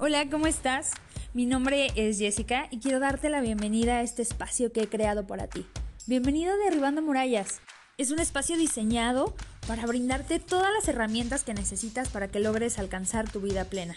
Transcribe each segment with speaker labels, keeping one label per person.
Speaker 1: Hola, ¿cómo estás? Mi nombre es Jessica y quiero darte la bienvenida a este espacio que he creado para ti. Bienvenido a Derribando Murallas. Es un espacio diseñado para brindarte todas las herramientas que necesitas para que logres alcanzar tu vida plena.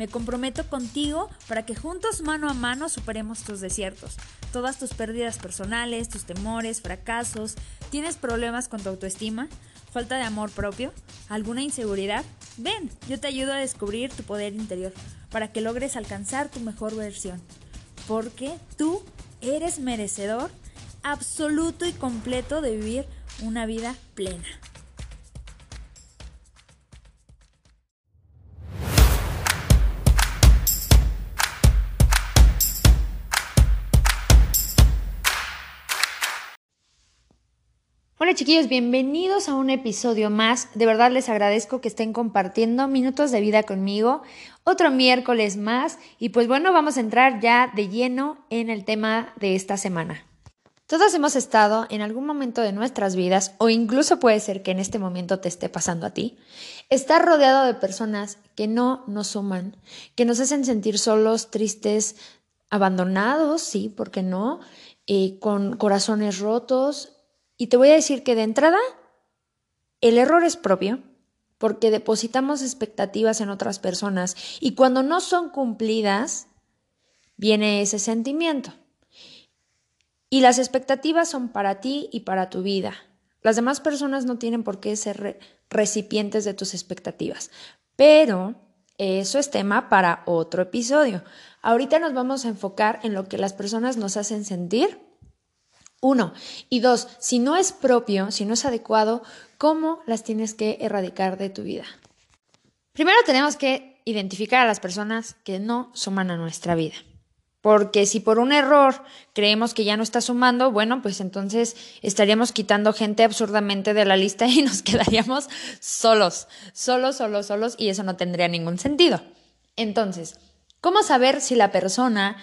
Speaker 1: Me comprometo contigo para que juntos mano a mano superemos tus desiertos, todas tus pérdidas personales, tus temores, fracasos. ¿Tienes problemas con tu autoestima? ¿Falta de amor propio? ¿Alguna inseguridad? Ven, yo te ayudo a descubrir tu poder interior para que logres alcanzar tu mejor versión. Porque tú eres merecedor absoluto y completo de vivir una vida plena. Hola chiquillos, bienvenidos a un episodio más. De verdad les agradezco que estén compartiendo minutos de vida conmigo. Otro miércoles más y pues bueno, vamos a entrar ya de lleno en el tema de esta semana. Todos hemos estado en algún momento de nuestras vidas, o incluso puede ser que en este momento te esté pasando a ti, estar rodeado de personas que no nos suman, que nos hacen sentir solos, tristes, abandonados, sí, ¿por qué no? Eh, con corazones rotos, y te voy a decir que de entrada, el error es propio porque depositamos expectativas en otras personas y cuando no son cumplidas, viene ese sentimiento. Y las expectativas son para ti y para tu vida. Las demás personas no tienen por qué ser recipientes de tus expectativas, pero eso es tema para otro episodio. Ahorita nos vamos a enfocar en lo que las personas nos hacen sentir uno. Y dos, si no es propio, si no es adecuado, ¿cómo las tienes que erradicar de tu vida? Primero tenemos que identificar a las personas que no suman a nuestra vida. Porque si por un error creemos que ya no está sumando, bueno, pues entonces estaríamos quitando gente absurdamente de la lista y nos quedaríamos solos, solos, solos, solos, y eso no tendría ningún sentido. Entonces, ¿cómo saber si la persona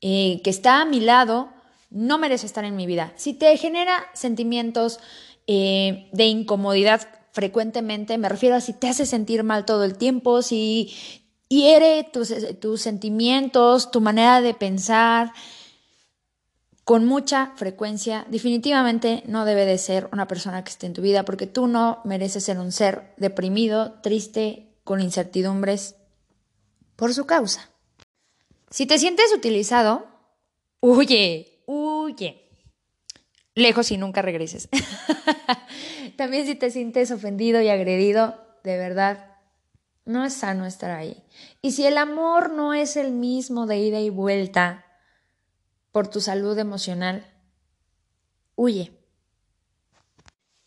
Speaker 1: eh, que está a mi lado no merece estar en mi vida. Si te genera sentimientos eh, de incomodidad frecuentemente, me refiero a si te hace sentir mal todo el tiempo, si hiere tus, tus sentimientos, tu manera de pensar con mucha frecuencia, definitivamente no debe de ser una persona que esté en tu vida porque tú no mereces ser un ser deprimido, triste, con incertidumbres por su causa. Si te sientes utilizado, huye, huye. Lejos y nunca regreses. También si te sientes ofendido y agredido, de verdad, no es sano estar ahí. Y si el amor no es el mismo de ida y vuelta por tu salud emocional, huye.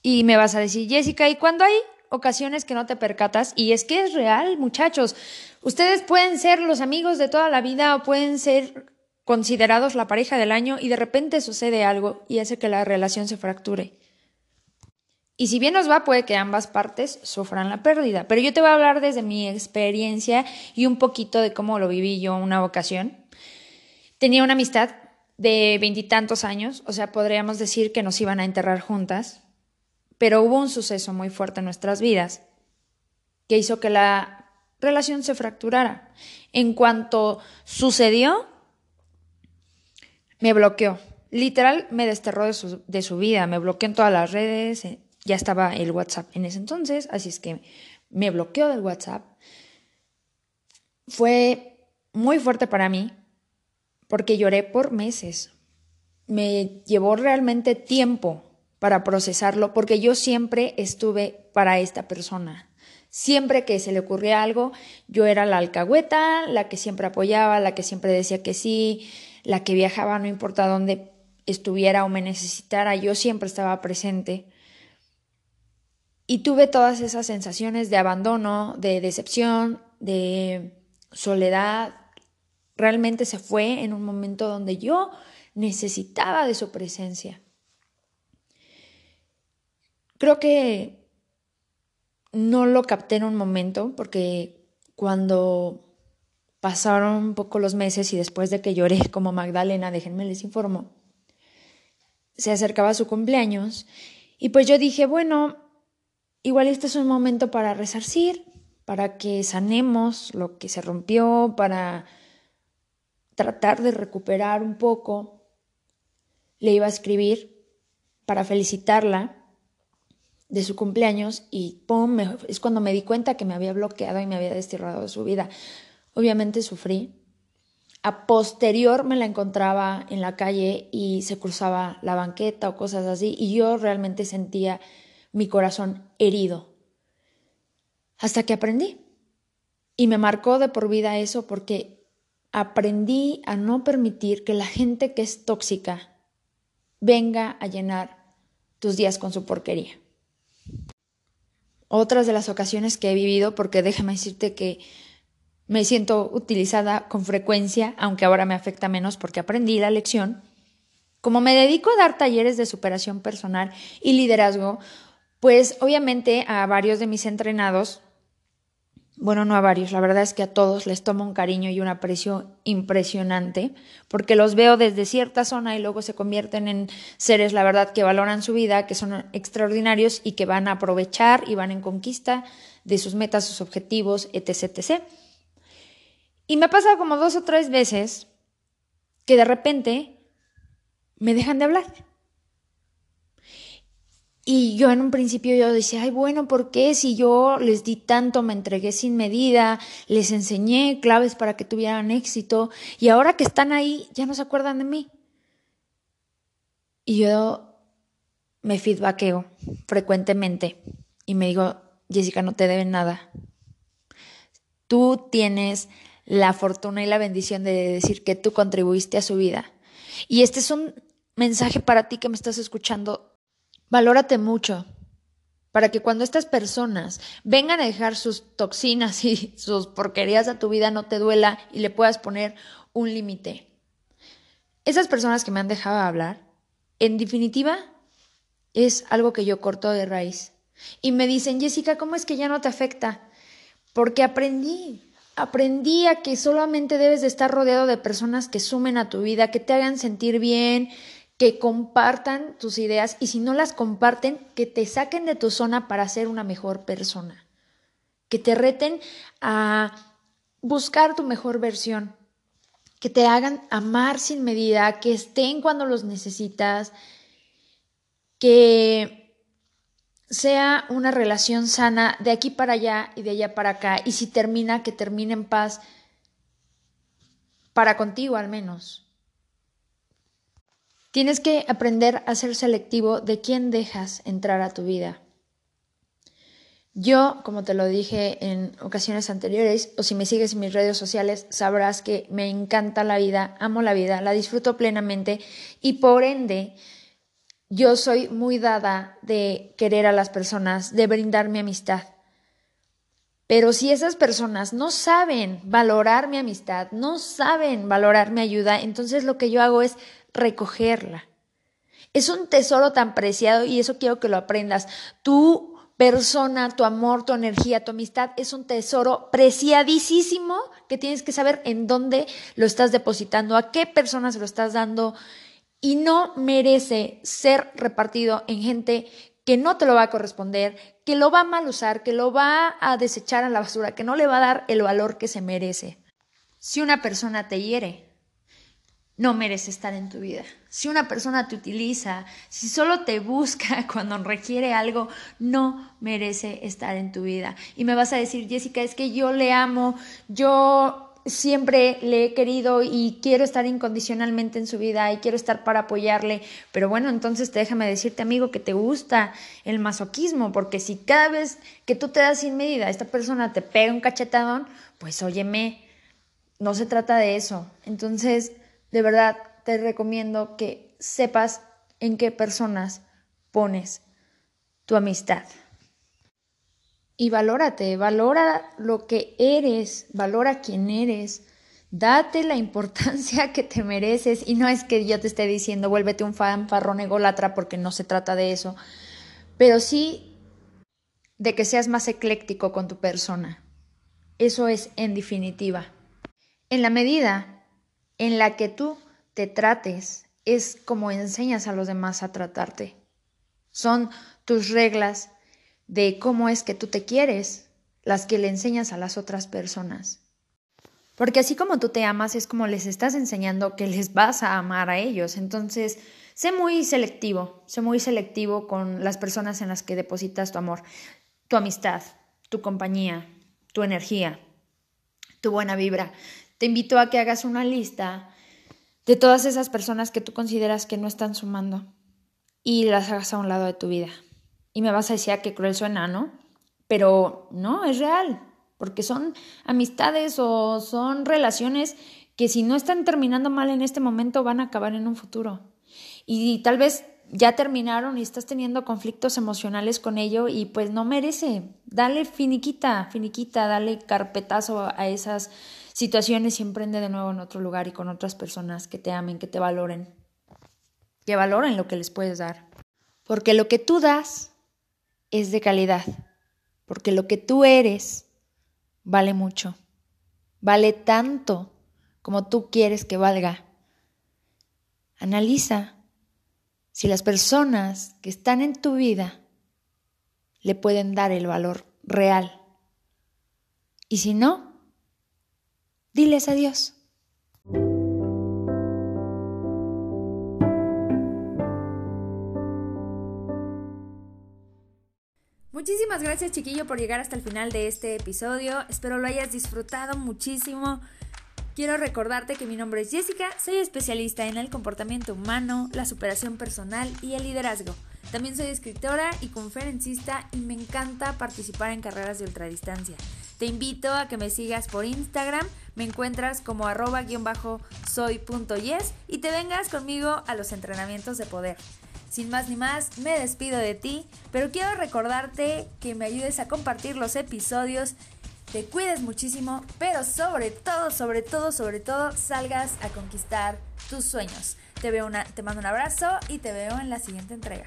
Speaker 1: Y me vas a decir, Jessica, ¿y cuando hay ocasiones que no te percatas? Y es que es real, muchachos. Ustedes pueden ser los amigos de toda la vida o pueden ser considerados la pareja del año y de repente sucede algo y hace que la relación se fracture. Y si bien nos va, puede que ambas partes sufran la pérdida. Pero yo te voy a hablar desde mi experiencia y un poquito de cómo lo viví yo una ocasión. Tenía una amistad de veintitantos años, o sea, podríamos decir que nos iban a enterrar juntas, pero hubo un suceso muy fuerte en nuestras vidas que hizo que la relación se fracturara. En cuanto sucedió, me bloqueó. Literal, me desterró de su, vida, me bloqueó en todas las redes, eh, ya estaba el WhatsApp en ese entonces, así es que me bloqueó del WhatsApp. Fue muy fuerte para mí porque lloré por meses. Me llevó realmente tiempo para procesarlo porque yo siempre estuve para esta persona. Siempre que se le ocurría algo, yo era la alcahueta, la que siempre apoyaba, la que siempre decía que sí, la que viajaba, no importa dónde estuviera o me necesitara, yo siempre estaba presente. Y tuve todas esas sensaciones de abandono, de decepción, de soledad. Realmente se fue en un momento donde yo necesitaba de su presencia. Creo que no lo capté en un momento porque cuando Pasaron un poco los meses y después de que lloré como Magdalena, déjenme les informo, se acercaba su cumpleaños y pues yo dije, bueno, igual este es un momento para resarcir, para que sanemos lo que se rompió, para tratar de recuperar un poco. Le iba a escribir para felicitarla de su cumpleaños y ¡pum! es cuando me di cuenta que me había bloqueado y me había desterrado de su vida. Obviamente sufrí. A posterior me la encontraba en la calle y se cruzaba la banqueta o cosas así y yo realmente sentía mi corazón herido. Hasta que aprendí. Y me marcó de por vida eso porque aprendí a no permitir que la gente que es tóxica venga a llenar tus días con su porquería. Otras de las ocasiones que he vivido, porque déjame decirte que me siento utilizada con frecuencia, aunque ahora me afecta menos porque aprendí la lección, como me dedico a dar talleres de superación personal y liderazgo, pues obviamente a varios de mis entrenados bueno, no a varios, la verdad es que a todos les tomo un cariño y un aprecio impresionante, porque los veo desde cierta zona y luego se convierten en seres, la verdad, que valoran su vida, que son extraordinarios y que van a aprovechar y van en conquista de sus metas, sus objetivos, etc. etc. Y me ha pasado como dos o tres veces que de repente me dejan de hablar. Y yo en un principio yo decía, ay, bueno, ¿por qué si yo les di tanto, me entregué sin medida, les enseñé claves para que tuvieran éxito y ahora que están ahí ya no se acuerdan de mí? Y yo me feedbackeo frecuentemente y me digo, Jessica, no te deben nada. Tú tienes la fortuna y la bendición de decir que tú contribuiste a su vida. Y este es un mensaje para ti que me estás escuchando Valórate mucho para que cuando estas personas vengan a dejar sus toxinas y sus porquerías a tu vida no te duela y le puedas poner un límite. Esas personas que me han dejado hablar, en definitiva, es algo que yo corto de raíz. Y me dicen, Jessica, ¿cómo es que ya no te afecta? Porque aprendí, aprendí a que solamente debes de estar rodeado de personas que sumen a tu vida, que te hagan sentir bien, que compartan tus ideas y si no las comparten, que te saquen de tu zona para ser una mejor persona, que te reten a buscar tu mejor versión, que te hagan amar sin medida, que estén cuando los necesitas, que sea una relación sana de aquí para allá y de allá para acá y si termina, que termine en paz para contigo al menos. Tienes que aprender a ser selectivo de quién dejas entrar a tu vida. Yo, como te lo dije en ocasiones anteriores, o si me sigues en mis redes sociales, sabrás que me encanta la vida, amo la vida, la disfruto plenamente y por ende yo soy muy dada de querer a las personas, de brindar mi amistad. Pero si esas personas no saben valorar mi amistad, no saben valorar mi ayuda, entonces lo que yo hago es recogerla. Es un tesoro tan preciado y eso quiero que lo aprendas. Tu persona, tu amor, tu energía, tu amistad es un tesoro preciadísimo que tienes que saber en dónde lo estás depositando, a qué personas lo estás dando y no merece ser repartido en gente que no te lo va a corresponder, que lo va a mal usar, que lo va a desechar a la basura, que no le va a dar el valor que se merece. Si una persona te hiere, no merece estar en tu vida. Si una persona te utiliza, si solo te busca cuando requiere algo, no merece estar en tu vida. Y me vas a decir, Jessica, es que yo le amo, yo siempre le he querido y quiero estar incondicionalmente en su vida y quiero estar para apoyarle. Pero bueno, entonces déjame decirte, amigo, que te gusta el masoquismo, porque si cada vez que tú te das sin medida, esta persona te pega un cachetadón, pues óyeme, no se trata de eso. Entonces, de verdad te recomiendo que sepas en qué personas pones tu amistad. Y valórate, valora lo que eres, valora quién eres, date la importancia que te mereces y no es que yo te esté diciendo vuélvete un fanfarrón ególatra porque no se trata de eso, pero sí de que seas más ecléctico con tu persona. Eso es en definitiva. En la medida en la que tú te trates es como enseñas a los demás a tratarte. Son tus reglas de cómo es que tú te quieres, las que le enseñas a las otras personas. Porque así como tú te amas, es como les estás enseñando que les vas a amar a ellos. Entonces, sé muy selectivo, sé muy selectivo con las personas en las que depositas tu amor, tu amistad, tu compañía, tu energía, tu buena vibra. Te invito a que hagas una lista de todas esas personas que tú consideras que no están sumando y las hagas a un lado de tu vida. Y me vas a decir que cruel suena, ¿no? Pero no, es real porque son amistades o son relaciones que si no están terminando mal en este momento van a acabar en un futuro. Y tal vez ya terminaron y estás teniendo conflictos emocionales con ello y pues no merece. Dale finiquita, finiquita, dale carpetazo a esas situaciones y emprende de nuevo en otro lugar y con otras personas que te amen, que te valoren, que valoren lo que les puedes dar. Porque lo que tú das es de calidad, porque lo que tú eres vale mucho, vale tanto como tú quieres que valga. Analiza si las personas que están en tu vida le pueden dar el valor real. Y si no, diles adiós. Muchísimas gracias chiquillo por llegar hasta el final de este episodio. Espero lo hayas disfrutado muchísimo. Quiero recordarte que mi nombre es Jessica, soy especialista en el comportamiento humano, la superación personal y el liderazgo. También soy escritora y conferencista y me encanta participar en carreras de ultradistancia. Te invito a que me sigas por Instagram, me encuentras como arroba-soy.yes y te vengas conmigo a los entrenamientos de poder. Sin más ni más, me despido de ti, pero quiero recordarte que me ayudes a compartir los episodios, te cuides muchísimo, pero sobre todo, sobre todo, sobre todo, salgas a conquistar tus sueños. Te, veo una, te mando un abrazo y te veo en la siguiente entrega.